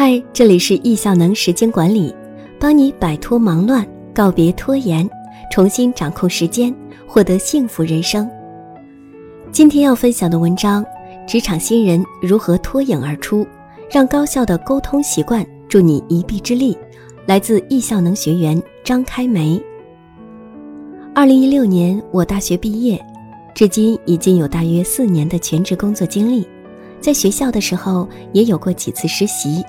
嗨，这里是易效能时间管理，帮你摆脱忙乱，告别拖延，重新掌控时间，获得幸福人生。今天要分享的文章：职场新人如何脱颖而出，让高效的沟通习惯助你一臂之力。来自易效能学员张开梅。二零一六年我大学毕业，至今已经有大约四年的全职工作经历，在学校的时候也有过几次实习。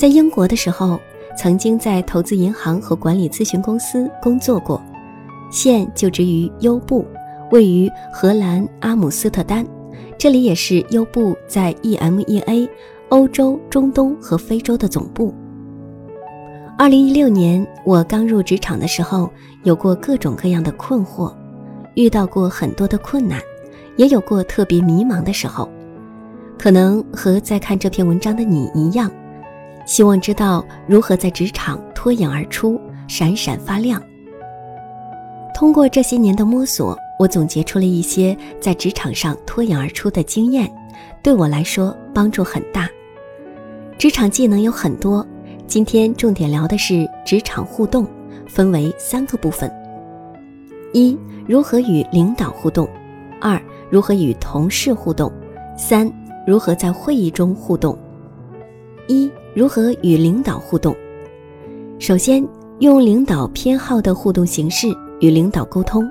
在英国的时候，曾经在投资银行和管理咨询公司工作过，现就职于优步，位于荷兰阿姆斯特丹，这里也是优步在 EMEA 欧洲、中东和非洲的总部。二零一六年我刚入职场的时候，有过各种各样的困惑，遇到过很多的困难，也有过特别迷茫的时候，可能和在看这篇文章的你一样。希望知道如何在职场脱颖而出、闪闪发亮。通过这些年的摸索，我总结出了一些在职场上脱颖而出的经验，对我来说帮助很大。职场技能有很多，今天重点聊的是职场互动，分为三个部分：一、如何与领导互动；二、如何与同事互动；三、如何在会议中互动。一如何与领导互动？首先，用领导偏好的互动形式与领导沟通。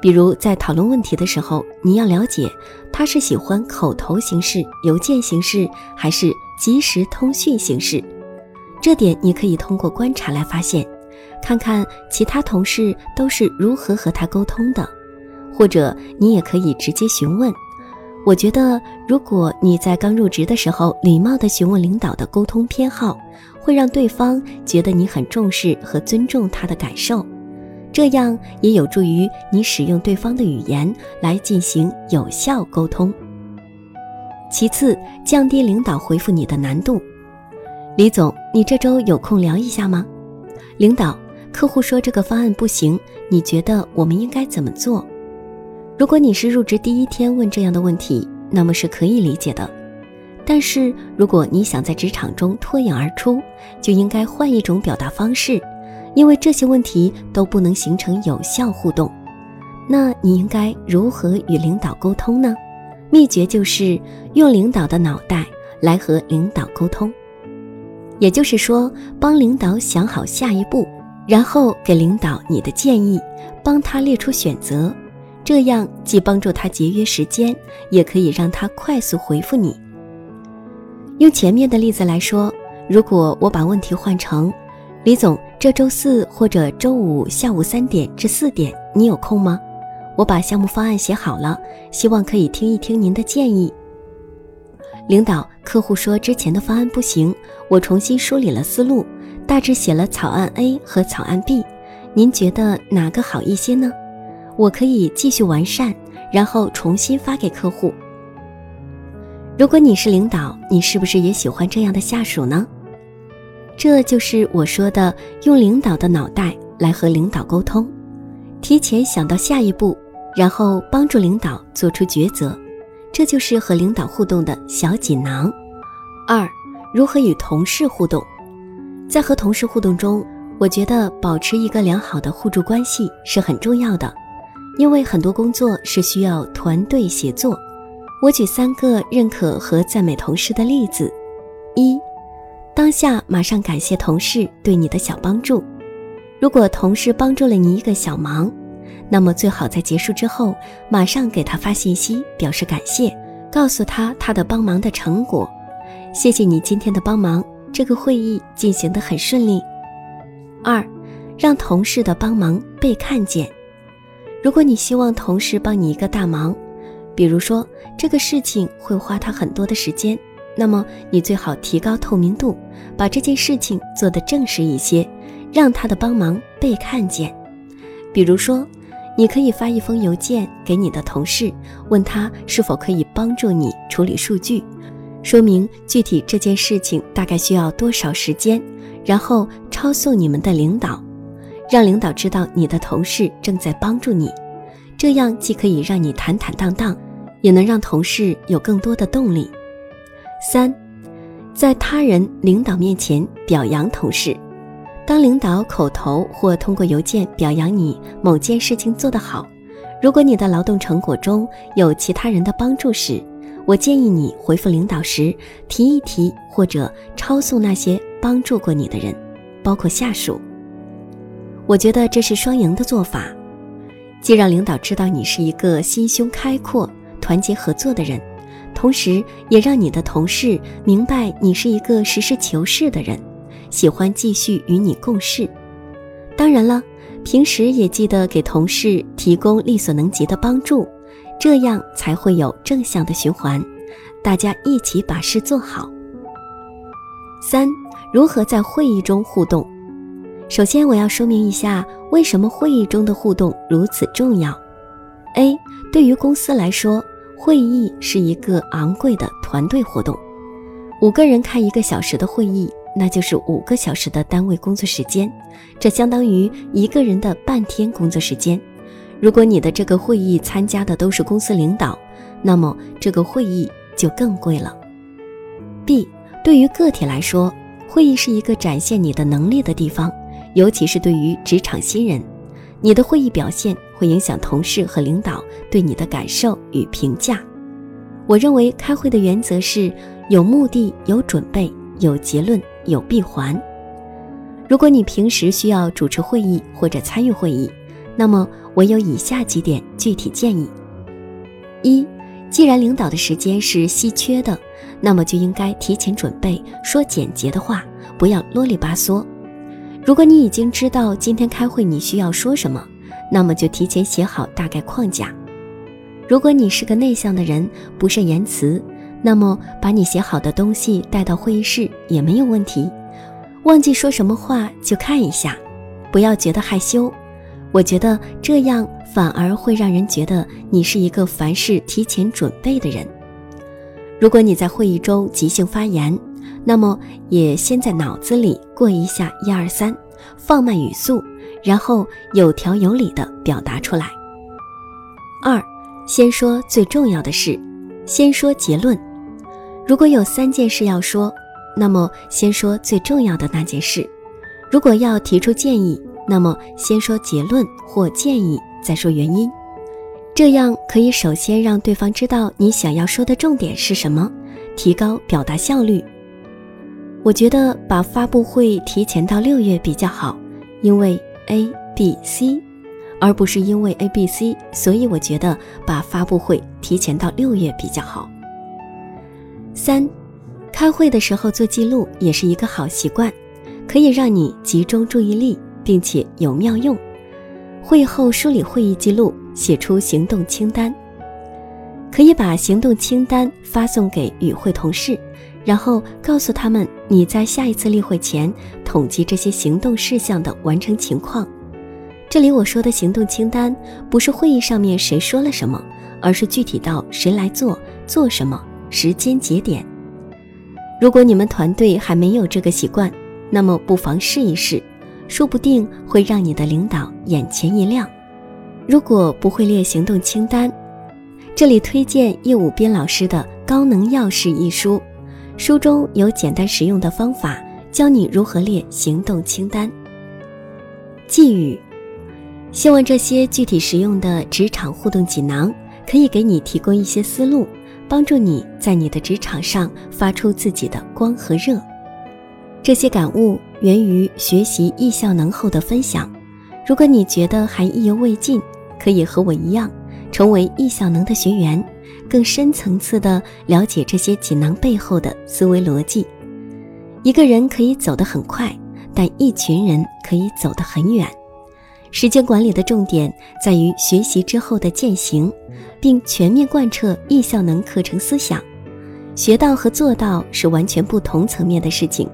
比如，在讨论问题的时候，你要了解他是喜欢口头形式、邮件形式，还是即时通讯形式。这点你可以通过观察来发现，看看其他同事都是如何和他沟通的，或者你也可以直接询问。我觉得，如果你在刚入职的时候礼貌地询问领导的沟通偏好，会让对方觉得你很重视和尊重他的感受，这样也有助于你使用对方的语言来进行有效沟通。其次，降低领导回复你的难度。李总，你这周有空聊一下吗？领导，客户说这个方案不行，你觉得我们应该怎么做？如果你是入职第一天问这样的问题，那么是可以理解的。但是如果你想在职场中脱颖而出，就应该换一种表达方式，因为这些问题都不能形成有效互动。那你应该如何与领导沟通呢？秘诀就是用领导的脑袋来和领导沟通，也就是说，帮领导想好下一步，然后给领导你的建议，帮他列出选择。这样既帮助他节约时间，也可以让他快速回复你。用前面的例子来说，如果我把问题换成“李总，这周四或者周五下午三点至四点，你有空吗？我把项目方案写好了，希望可以听一听您的建议。”领导，客户说之前的方案不行，我重新梳理了思路，大致写了草案 A 和草案 B，您觉得哪个好一些呢？我可以继续完善，然后重新发给客户。如果你是领导，你是不是也喜欢这样的下属呢？这就是我说的用领导的脑袋来和领导沟通，提前想到下一步，然后帮助领导做出抉择。这就是和领导互动的小锦囊。二，如何与同事互动？在和同事互动中，我觉得保持一个良好的互助关系是很重要的。因为很多工作是需要团队协作，我举三个认可和赞美同事的例子：一，当下马上感谢同事对你的小帮助；如果同事帮助了你一个小忙，那么最好在结束之后马上给他发信息表示感谢，告诉他他的帮忙的成果。谢谢你今天的帮忙，这个会议进行的很顺利。二，让同事的帮忙被看见。如果你希望同事帮你一个大忙，比如说这个事情会花他很多的时间，那么你最好提高透明度，把这件事情做得正式一些，让他的帮忙被看见。比如说，你可以发一封邮件给你的同事，问他是否可以帮助你处理数据，说明具体这件事情大概需要多少时间，然后抄送你们的领导。让领导知道你的同事正在帮助你，这样既可以让你坦坦荡荡，也能让同事有更多的动力。三，在他人领导面前表扬同事。当领导口头或通过邮件表扬你某件事情做得好，如果你的劳动成果中有其他人的帮助时，我建议你回复领导时提一提或者抄送那些帮助过你的人，包括下属。我觉得这是双赢的做法，既让领导知道你是一个心胸开阔、团结合作的人，同时也让你的同事明白你是一个实事求是的人，喜欢继续与你共事。当然了，平时也记得给同事提供力所能及的帮助。这样才会有正向的循环，大家一起把事做好。三、如何在会议中互动？首先，我要说明一下为什么会议中的互动如此重要。A. 对于公司来说，会议是一个昂贵的团队活动，五个人开一个小时的会议，那就是五个小时的单位工作时间，这相当于一个人的半天工作时间。如果你的这个会议参加的都是公司领导，那么这个会议就更贵了。B，对于个体来说，会议是一个展现你的能力的地方，尤其是对于职场新人，你的会议表现会影响同事和领导对你的感受与评价。我认为开会的原则是有目的、有准备、有结论、有闭环。如果你平时需要主持会议或者参与会议，那么我有以下几点具体建议：一，既然领导的时间是稀缺的，那么就应该提前准备，说简洁的话，不要啰里吧嗦。如果你已经知道今天开会你需要说什么，那么就提前写好大概框架。如果你是个内向的人，不善言辞，那么把你写好的东西带到会议室也没有问题。忘记说什么话就看一下，不要觉得害羞。我觉得这样反而会让人觉得你是一个凡事提前准备的人。如果你在会议中即兴发言，那么也先在脑子里过一下一二三，放慢语速，然后有条有理的表达出来。二，先说最重要的事，先说结论。如果有三件事要说，那么先说最重要的那件事。如果要提出建议。那么，先说结论或建议，再说原因，这样可以首先让对方知道你想要说的重点是什么，提高表达效率。我觉得把发布会提前到六月比较好，因为 A、B、C，而不是因为 A、B、C，所以我觉得把发布会提前到六月比较好。三，开会的时候做记录也是一个好习惯，可以让你集中注意力。并且有妙用。会后梳理会议记录，写出行动清单。可以把行动清单发送给与会同事，然后告诉他们你在下一次例会前统计这些行动事项的完成情况。这里我说的行动清单，不是会议上面谁说了什么，而是具体到谁来做、做什么、时间节点。如果你们团队还没有这个习惯，那么不妨试一试。说不定会让你的领导眼前一亮。如果不会列行动清单，这里推荐叶武斌老师的《高能要事》一书，书中有简单实用的方法，教你如何列行动清单。寄语：希望这些具体实用的职场互动锦囊可以给你提供一些思路，帮助你在你的职场上发出自己的光和热。这些感悟。源于学习易效能后的分享。如果你觉得还意犹未尽，可以和我一样，成为易效能的学员，更深层次的了解这些锦囊背后的思维逻辑。一个人可以走得很快，但一群人可以走得很远。时间管理的重点在于学习之后的践行，并全面贯彻易效能课程思想。学到和做到是完全不同层面的事情。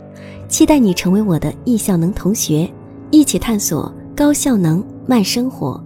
期待你成为我的易效能同学，一起探索高效能慢生活。